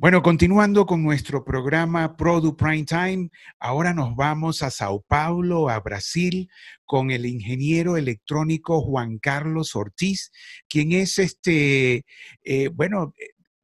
Bueno, continuando con nuestro programa Produ Prime Time, ahora nos vamos a Sao Paulo, a Brasil, con el ingeniero electrónico Juan Carlos Ortiz, quien es este, eh, bueno,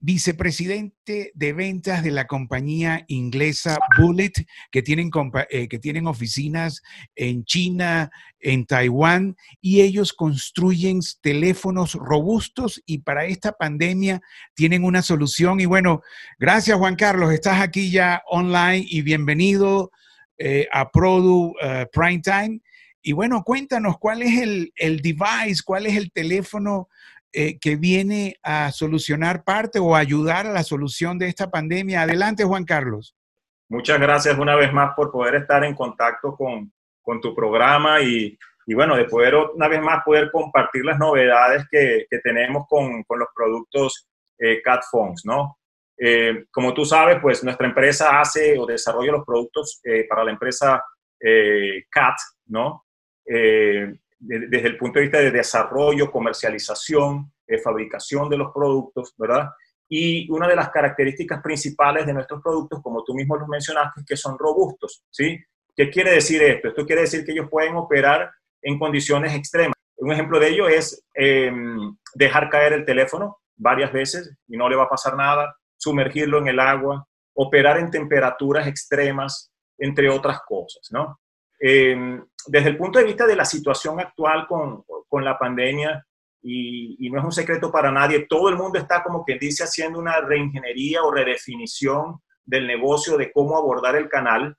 vicepresidente de ventas de la compañía inglesa Bullet, que tienen, eh, que tienen oficinas en China, en Taiwán, y ellos construyen teléfonos robustos y para esta pandemia tienen una solución. Y bueno, gracias Juan Carlos, estás aquí ya online y bienvenido eh, a Produ uh, Prime Time. Y bueno, cuéntanos cuál es el, el device, cuál es el teléfono eh, que viene a solucionar parte o ayudar a la solución de esta pandemia. Adelante, Juan Carlos. Muchas gracias una vez más por poder estar en contacto con, con tu programa y, y, bueno, de poder una vez más poder compartir las novedades que, que tenemos con, con, los productos eh, Cat Phones, ¿no? Eh, como tú sabes, pues nuestra empresa hace o desarrolla los productos eh, para la empresa Cat, ¿no? Desde el punto de vista de desarrollo, comercialización, eh, fabricación de los productos, ¿verdad? Y una de las características principales de nuestros productos, como tú mismo los mencionaste, es que son robustos, ¿sí? ¿Qué quiere decir esto? Esto quiere decir que ellos pueden operar en condiciones extremas. Un ejemplo de ello es em, dejar caer el teléfono varias veces y no le va a pasar nada, sumergirlo en el agua, operar en temperaturas extremas, entre otras cosas, ¿no? Em, desde el punto de vista de la situación actual con, con la pandemia, y, no es un secreto para nadie, todo el mundo está como que dice haciendo una reingeniería o redefinición del negocio, de cómo abordar el canal.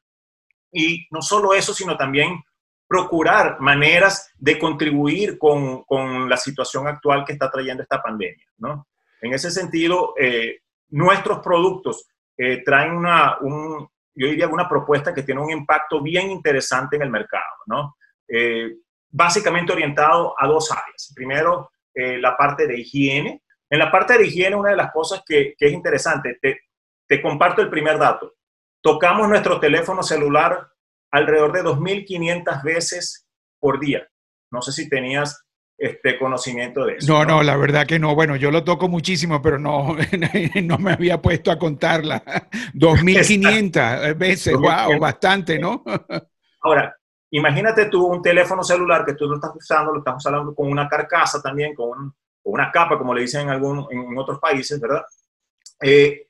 Y no solo eso, sino también procurar maneras de contribuir con, con la situación actual que está trayendo esta pandemia. ¿no? En ese sentido, eh, nuestros productos eh, traen una, un, yo diría, una propuesta que tiene un impacto bien interesante en el mercado, ¿no? Eh, básicamente orientado a dos áreas. Primero, eh, la parte de higiene. En la parte de higiene, una de las cosas que, que es interesante, te, te, comparto el primer dato. Tocamos nuestro teléfono celular alrededor de 2.500 veces por día. No sé si tenías este conocimiento de eso. No, no, la verdad que no. Bueno, yo lo toco muchísimo, pero no, no me había puesto a contarla. 2.500 veces, wow, bastante, ¿no? Ahora, imagínate tú un teléfono celular que tú lo estás usando, lo estás usando con una carcasa también, con, una capa, como le dicen en, algún, en otros países, ¿verdad? Eh,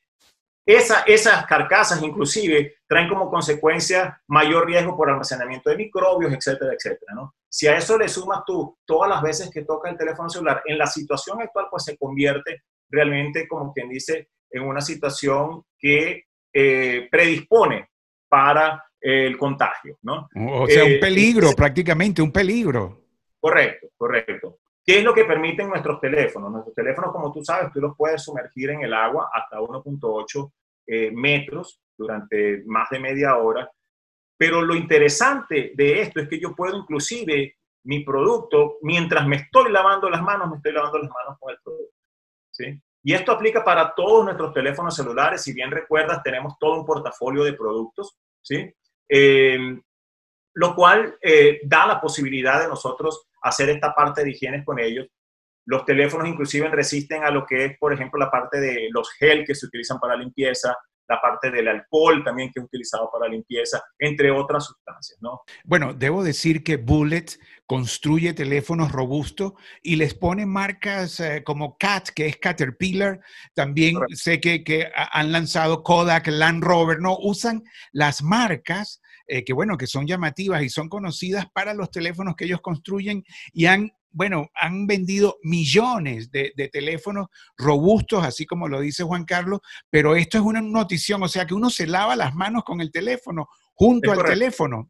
esas carcasas inclusive traen como consecuencia mayor riesgo por almacenamiento de microbios, etcétera, etcétera, ¿no? Si a eso le sumas tú todas las veces que toca el teléfono celular, en la situación actual pues se convierte realmente, como quien dice, en una situación que eh, predispone para el contagio, ¿no? O sea, un eh, peligro, prácticamente un peligro. Correcto, correcto. ¿Qué es lo que permiten nuestros teléfonos? Nuestros teléfonos, como tú sabes, tú los puedes sumergir en el agua hasta 1.8 eh, metros durante más de media hora. Pero lo interesante de esto es que yo puedo inclusive mi producto, mientras me estoy lavando las manos, me estoy lavando las manos con el producto. ¿sí? Y esto aplica para todos nuestros teléfonos celulares. Si bien recuerdas, tenemos todo un portafolio de productos, ¿sí? Eh, lo cual eh, da la posibilidad de nosotros hacer esta parte de higiene con ellos. Los teléfonos inclusive resisten a lo que es, por ejemplo, la parte de los gel que se utilizan para limpieza, la parte del alcohol también que es utilizado para limpieza, entre otras sustancias, ¿no? Bueno, debo decir que Bullet construye teléfonos robustos y les pone marcas eh, como CAT, que es Caterpillar, también sé que, que, han lanzado Kodak, Land Rover, ¿no? Usan las marcas eh, que bueno, que son llamativas y son conocidas para los teléfonos que ellos construyen y han, bueno, han vendido millones de, teléfonos robustos, así como lo dice Juan Carlos, pero esto es una notición, o sea que uno se lava las manos con el teléfono, junto al teléfono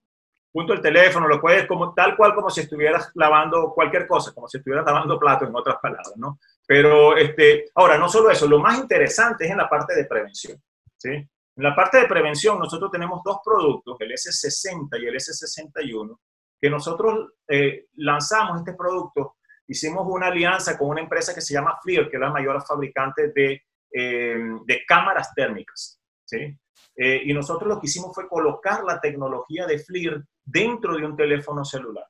junto al teléfono, lo puedes como tal cual como si estuvieras lavando cualquier cosa, como si estuvieras lavando platos, en otras palabras, ¿no? Pero, este, ahora, no solo eso, lo más interesante es en la parte de prevención, ¿sí? En la parte de prevención, nosotros tenemos dos productos, el S60 y el S61, que nosotros eh, lanzamos este producto, hicimos una alianza con una empresa que se llama FLIR, que es la mayor fabricante de, eh, de cámaras térmicas. ¿sí? Eh, y nosotros lo que hicimos fue colocar la tecnología de FLIR dentro de un teléfono celular.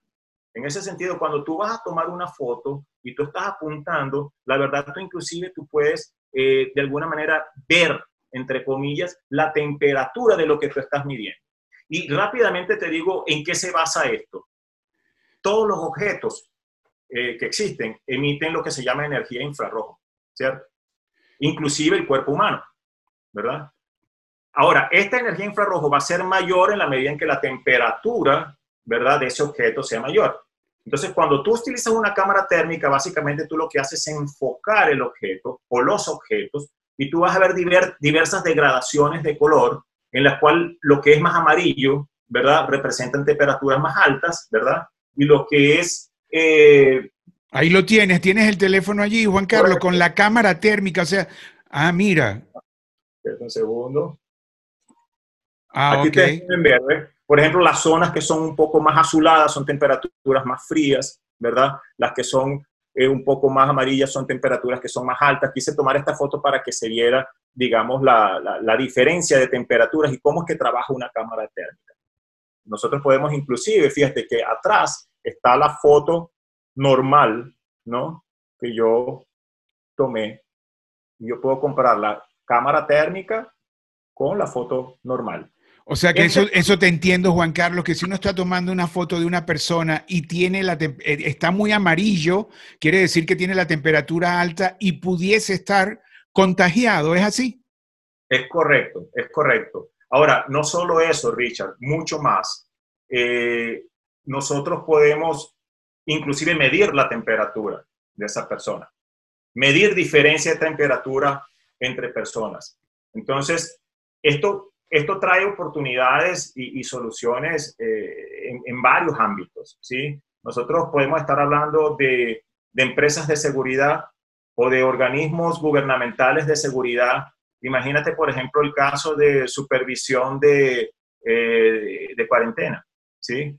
En ese sentido, cuando tú vas a tomar una foto y tú estás apuntando, la verdad, tú inclusive tú puedes de alguna manera ver entre comillas, la temperatura de lo que tú estás midiendo. Y rápidamente te digo en qué se basa esto. Todos los objetos eh, que existen emiten lo que se llama energía infrarrojo, ¿cierto? Inclusive el cuerpo humano, ¿verdad? Ahora, esta energía infrarrojo va a ser mayor en la medida en que la temperatura, ¿verdad?, de ese objeto sea mayor. Entonces, cuando tú utilizas una cámara térmica, básicamente tú lo que haces es enfocar el objeto o los objetos y tú vas a ver diversas degradaciones de color en las cuales lo que es más amarillo, ¿verdad? Representan temperaturas más altas, ¿verdad? Y lo que es... Eh, Ahí lo tienes, tienes el teléfono allí, Juan Carlos, con la cámara térmica, o sea, ah, mira. Un segundo. Ah, Aquí te en verde. Por ejemplo, las zonas que son un poco más azuladas son temperaturas más frías, ¿verdad? Las que son eh, un poco más amarillas son temperaturas que son más altas. Quise tomar esta foto para que se viera, digamos, la, la, diferencia de temperaturas y cómo es que trabaja una cámara térmica. Nosotros podemos inclusive, fíjate que atrás está la foto normal, ¿no? Que yo tomé. Yo puedo comparar la cámara térmica con la foto normal. O sea que eso, eso te entiendo, Juan Carlos, que si uno está tomando una foto de una persona y tiene la eh, está muy amarillo, quiere decir que tiene la temperatura alta y pudiese estar contagiado, ¿es así? Es correcto, es correcto. Ahora, no solo eso, Richard, mucho más. Eh, nosotros podemos inclusive medir la temperatura de esa persona, medir diferencia de temperatura entre personas. Entonces, esto esto trae oportunidades y, soluciones eh, en, varios ámbitos, ¿sí? Nosotros podemos estar hablando de, empresas de seguridad o de organismos gubernamentales de seguridad. Imagínate, por ejemplo, el caso de supervisión de, eh, de cuarentena, ¿sí?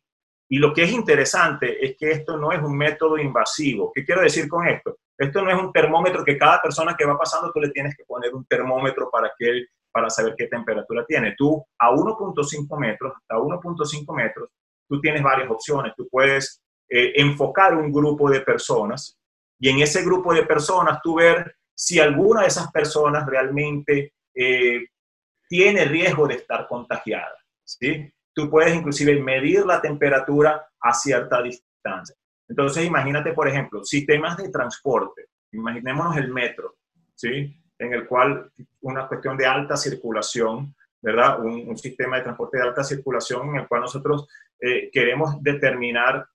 Y lo que es interesante es que esto no es un método invasivo. ¿Qué quiero decir con esto? Esto no es un termómetro que cada persona que va pasando tú le tienes que poner un termómetro para que para saber qué temperatura tiene. Tú a 1.5 metros, a 1.5 metros, tú tienes varias opciones. Tú puedes eh, enfocar un grupo de personas y en ese grupo de personas tú ver si alguna de esas personas realmente eh, tiene riesgo de estar contagiada. ¿sí? Tú puedes inclusive medir la temperatura a cierta distancia. Entonces, imagínate, por ejemplo, sistemas de transporte. Imaginémonos el metro. ¿sí? en el cual una cuestión de alta circulación, ¿verdad? Un, sistema de transporte de alta circulación en el cual nosotros eh, queremos determinar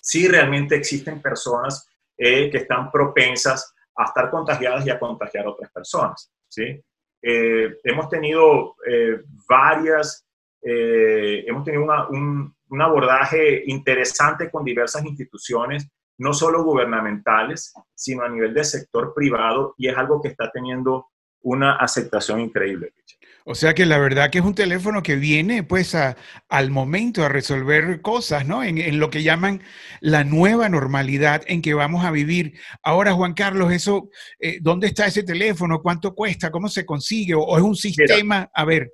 si realmente existen personas eh, que están propensas a estar contagiadas y a contagiar a otras personas, ¿sí? Eh, hemos tenido varias, hemos tenido un, un abordaje interesante con diversas instituciones no solo gubernamentales, sino a nivel del sector privado y es algo que está teniendo una aceptación increíble. O sea que la verdad que es un teléfono que viene pues al momento a resolver cosas, ¿no? En, lo que llaman la nueva normalidad en que vamos a vivir. Ahora, Juan Carlos, eso, eh, ¿dónde está ese teléfono? ¿Cuánto cuesta? ¿Cómo se consigue? ¿O, es un sistema? a ver.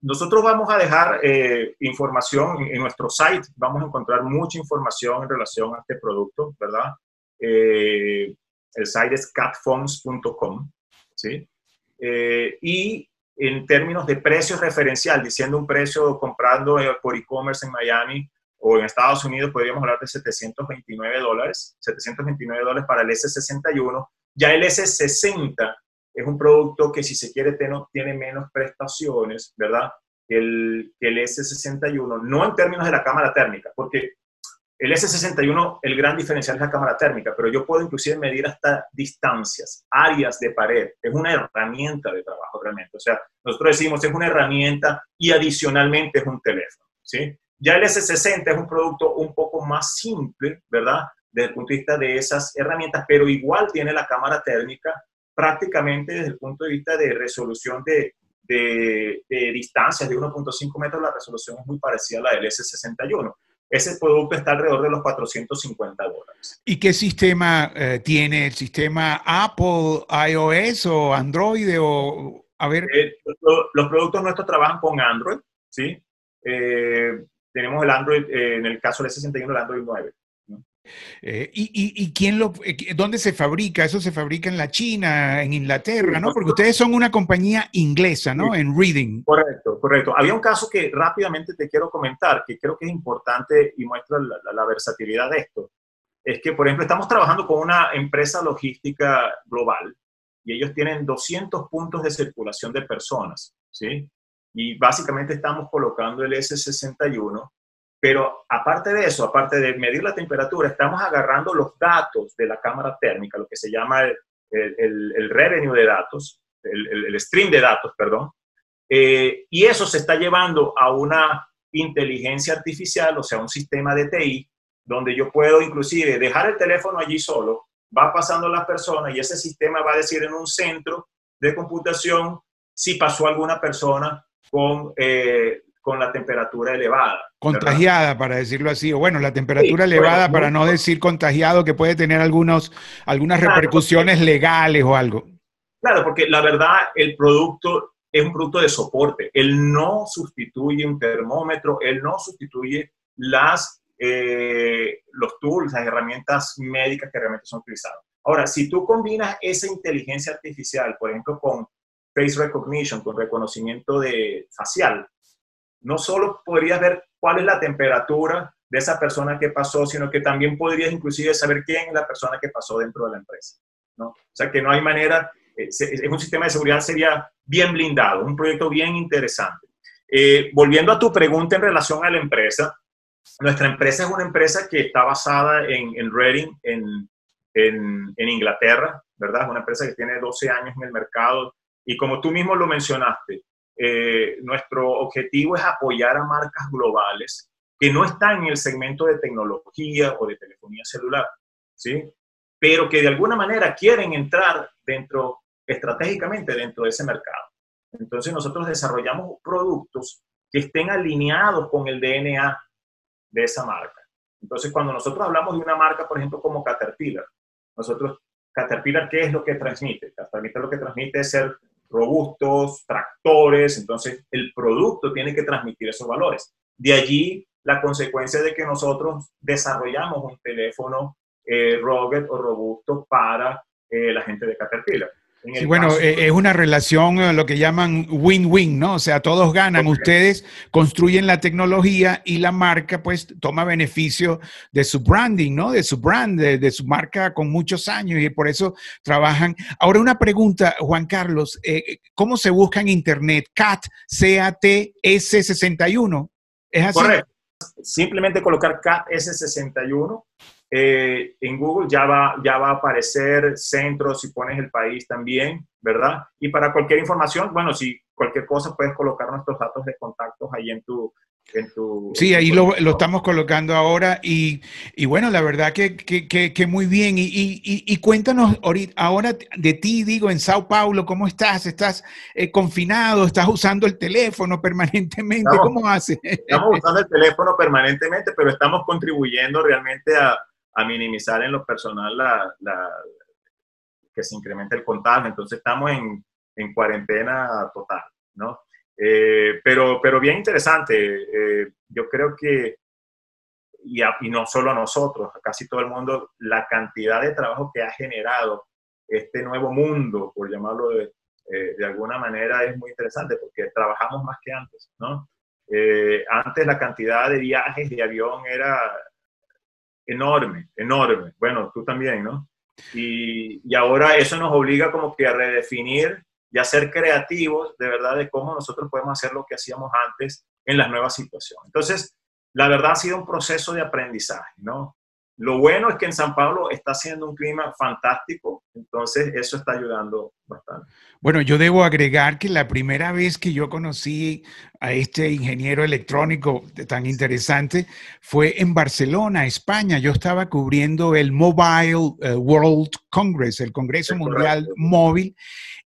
Nosotros vamos a dejar eh, información en, nuestro site, vamos a encontrar mucha información en relación a este producto, ¿verdad? Eh, el site es catphones.com, ¿sí? Eh, y en términos de precios referencial, diciendo un precio comprando por e-commerce en Miami o en Estados Unidos, podríamos hablar de 729 dólares, 729 dólares para el S61. Ya el S60 es un producto que si se quiere tiene menos prestaciones, ¿verdad? El, el S61, no en términos de la cámara térmica, porque el S61, el gran diferencial es la cámara térmica, pero yo puedo inclusive medir hasta distancias, áreas de pared. Es una herramienta de trabajo realmente. O sea, nosotros decimos es una herramienta y adicionalmente es un teléfono, ¿sí? Ya el S60 es un producto un poco más simple, ¿verdad? Desde el punto de vista de esas herramientas, pero igual tiene la cámara térmica prácticamente desde el punto de vista de resolución de, de, distancias de 1.5 metros, la resolución es muy parecida a la del S61. Ese producto está alrededor de los 450 dólares. ¿Y qué sistema eh, tiene? ¿El sistema Apple, iOS o Android? O, a ver. Eh, los, productos nuestros trabajan con Android, ¿sí? Eh, tenemos el Android, en el caso del S61, el Android 9. Eh, y, quién lo, eh, dónde se fabrica? ¿Eso se fabrica en la China, en Inglaterra, no? Porque ustedes son una compañía inglesa, ¿no? En Reading. Correcto, correcto. Había un caso que rápidamente te quiero comentar, que creo que es importante y muestra la, versatilidad de esto. Es que, por ejemplo, estamos trabajando con una empresa logística global y ellos tienen 200 puntos de circulación de personas, ¿sí? Y básicamente estamos colocando el S61 pero aparte de eso, aparte de medir la temperatura, estamos agarrando los datos de la cámara térmica, lo que se llama el, el, revenue de datos, el, stream de datos, perdón, eh, y eso se está llevando a una inteligencia artificial, o sea, un sistema de TI, donde yo puedo inclusive dejar el teléfono allí solo, va pasando las personas y ese sistema va a decir en un centro de computación si pasó alguna persona con eh, con la temperatura elevada. Contagiada, para decirlo así, o bueno, la temperatura elevada, para no decir contagiado, que puede tener algunos, algunas repercusiones legales o algo. Claro, porque la verdad, el producto es un producto de soporte. Él no sustituye un termómetro, él no sustituye las, eh, los tools, las herramientas médicas que realmente son utilizadas. Ahora, si tú combinas esa inteligencia artificial, por ejemplo, con face recognition, con reconocimiento de facial, no solo podrías ver cuál es la temperatura de esa persona que pasó, sino que también podrías inclusive saber quién es la persona que pasó dentro de la empresa. ¿no? O sea que no hay manera, eh, es un sistema de seguridad sería bien blindado, un proyecto bien interesante. Eh, volviendo a tu pregunta en relación a la empresa, nuestra empresa es una empresa que está basada en, Reading, en, en, en Inglaterra, ¿verdad? Es una empresa que tiene 12 años en el mercado y como tú mismo lo mencionaste, eh, nuestro objetivo es apoyar a marcas globales que no están en el segmento de tecnología o de telefonía celular, ¿sí? Pero que de alguna manera quieren entrar dentro, estratégicamente dentro de ese mercado. Entonces nosotros desarrollamos productos que estén alineados con el DNA de esa marca. Entonces cuando nosotros hablamos de una marca, por ejemplo, como Caterpillar, nosotros, Caterpillar, ¿qué es lo que transmite? Caterpillar lo que transmite es ser robustos, tractores, entonces el producto tiene que transmitir esos valores. De allí la consecuencia de que nosotros desarrollamos un teléfono eh, rugged o robusto para eh, la gente de Caterpillar. Sí, bueno, eh, es una relación, eh, lo que llaman win-win, ¿no? O sea, todos ganan. Ustedes construyen la tecnología y la marca, pues, toma beneficio de su branding, ¿no? De su brand, de, su marca con muchos años y por eso trabajan. Ahora, una pregunta, Juan Carlos, eh, ¿cómo se busca en Internet? CAT, C-A-T, S61. ¿Es así? Correcto. Simplemente colocar CAT S61 eh, en Google ya va, ya va a aparecer centro si pones el país también, ¿verdad? Y para cualquier información, bueno, si cualquier cosa puedes colocar nuestros datos de contactos ahí en tu... En tu sí, ahí lo, lo, estamos colocando ahora y, y bueno, la verdad que, que, que, muy bien. Y, y, y, cuéntanos ahora de ti, digo, en Sao Paulo, ¿cómo estás? ¿Estás eh, confinado? ¿Estás usando el teléfono permanentemente? ¿Cómo haces? Estamos usando el teléfono permanentemente, pero estamos contribuyendo realmente a, a minimizar en lo personal la, que se incremente el contagio. Entonces estamos en, en cuarentena total, ¿no? Eh, pero, pero bien interesante. Eh, yo creo que, y, y, no solo a nosotros, a casi todo el mundo, la cantidad de trabajo que ha generado este nuevo mundo, por llamarlo de, eh, de alguna manera, es muy interesante porque trabajamos más que antes, ¿no? antes la cantidad de viajes de avión era enorme, enorme. Bueno, tú también, ¿no? Y, y, ahora eso nos obliga como que a redefinir y a ser creativos de verdad de cómo nosotros podemos hacer lo que hacíamos antes en las nuevas situaciones. Entonces, la verdad ha sido un proceso de aprendizaje, ¿no? Lo bueno es que en San Pablo está haciendo un clima fantástico, entonces eso está ayudando bastante. Bueno, yo debo agregar que la primera vez que yo conocí a este ingeniero electrónico tan interesante fue en Barcelona, España. Yo estaba cubriendo el Mobile eh, World Congress, el Congreso Mundial Móvil,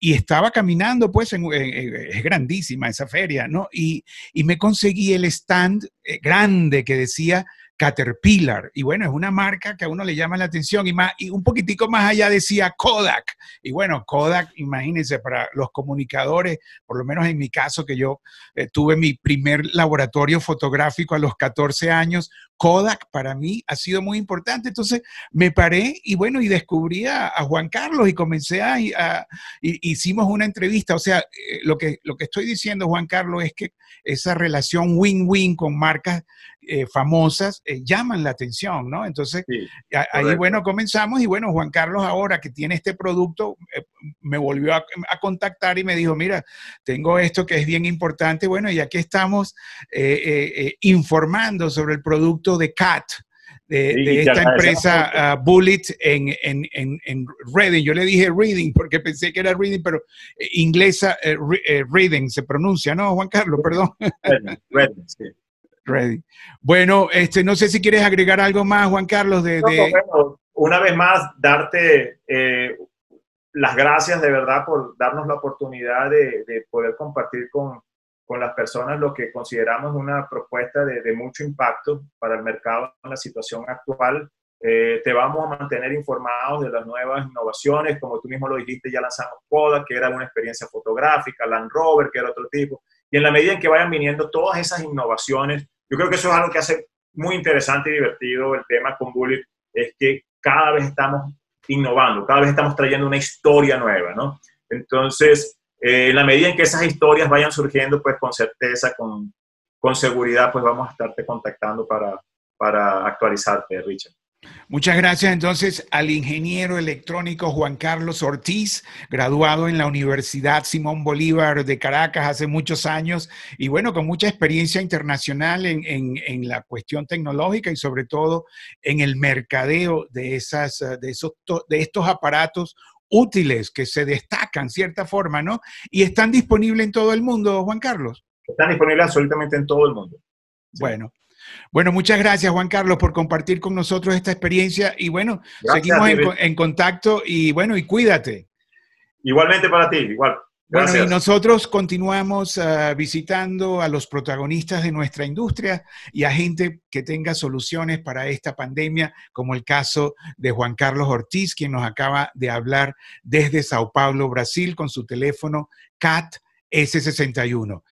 y estaba caminando, pues es grandísima esa feria, ¿no? Y, y me conseguí el stand eh, grande que decía Caterpillar. Y bueno, es una marca que a uno le llama la atención y, más, y un poquitico más allá decía Kodak. Y bueno, Kodak, imagínense, para los comunicadores, por lo menos en mi caso, que yo eh, tuve mi primer laboratorio fotográfico a los 14 años, Kodak para mí ha sido muy importante. Entonces me paré y bueno, y descubrí a, Juan Carlos y comencé a, hicimos una entrevista. O sea, eh, lo que, lo que estoy diciendo, Juan Carlos, es que esa relación win-win con marcas eh, famosas eh, llaman la atención, ¿no? Entonces, ahí, bueno, comenzamos y bueno, Juan Carlos ahora que tiene este producto, me volvió a, contactar y me dijo, mira, tengo esto que es bien importante, bueno, y aquí estamos informando sobre el producto de CAT, de, esta empresa uh, Bullet en, en, en, Reading. Yo le dije Reading porque pensé que era Reading, pero eh, inglesa eh, eh, Reading se pronuncia, ¿no, Juan Carlos? Perdón. Reading, sí. Reading. Bueno, este, no sé si quieres agregar algo más, Juan Carlos. De, una vez más, darte las gracias de verdad por darnos la oportunidad de, de poder compartir con, con las personas lo que consideramos una propuesta de, mucho impacto para el mercado en la situación actual. Eh, te vamos a mantener informados de las nuevas innovaciones, como tú mismo lo dijiste, ya lanzamos Kodak, que era una experiencia fotográfica, Land Rover, que era otro tipo, y en la medida en que vayan viniendo todas esas innovaciones, yo creo que eso es algo que hace muy interesante y divertido el tema con Bullet, es que cada vez estamos innovando, cada vez estamos trayendo una historia nueva, ¿no? Entonces, eh, en la medida en que esas historias vayan surgiendo, pues con certeza, con, con seguridad, pues vamos a estarte contactando para, para actualizarte, Richard. Muchas gracias entonces al ingeniero electrónico Juan Carlos Ortiz, graduado en la Universidad Simón Bolívar de Caracas hace muchos años y bueno, con mucha experiencia internacional en, en, en la cuestión tecnológica y sobre todo en el mercadeo de, esas, de, esos, de estos aparatos útiles que se destacan, cierta forma, ¿no? Y están disponibles en todo el mundo, Juan Carlos. Están disponibles absolutamente en todo el mundo. Bueno. Bueno, muchas gracias Juan Carlos por compartir con nosotros esta experiencia y bueno, seguimos en, en, contacto y bueno, y cuídate. Igualmente para ti, igual. Bueno, y nosotros continuamos ah, visitando a los protagonistas de nuestra industria y a gente que tenga soluciones para esta pandemia, como el caso de Juan Carlos Ortiz, quien nos acaba de hablar desde Sao Paulo, Brasil, con su teléfono CAT S61.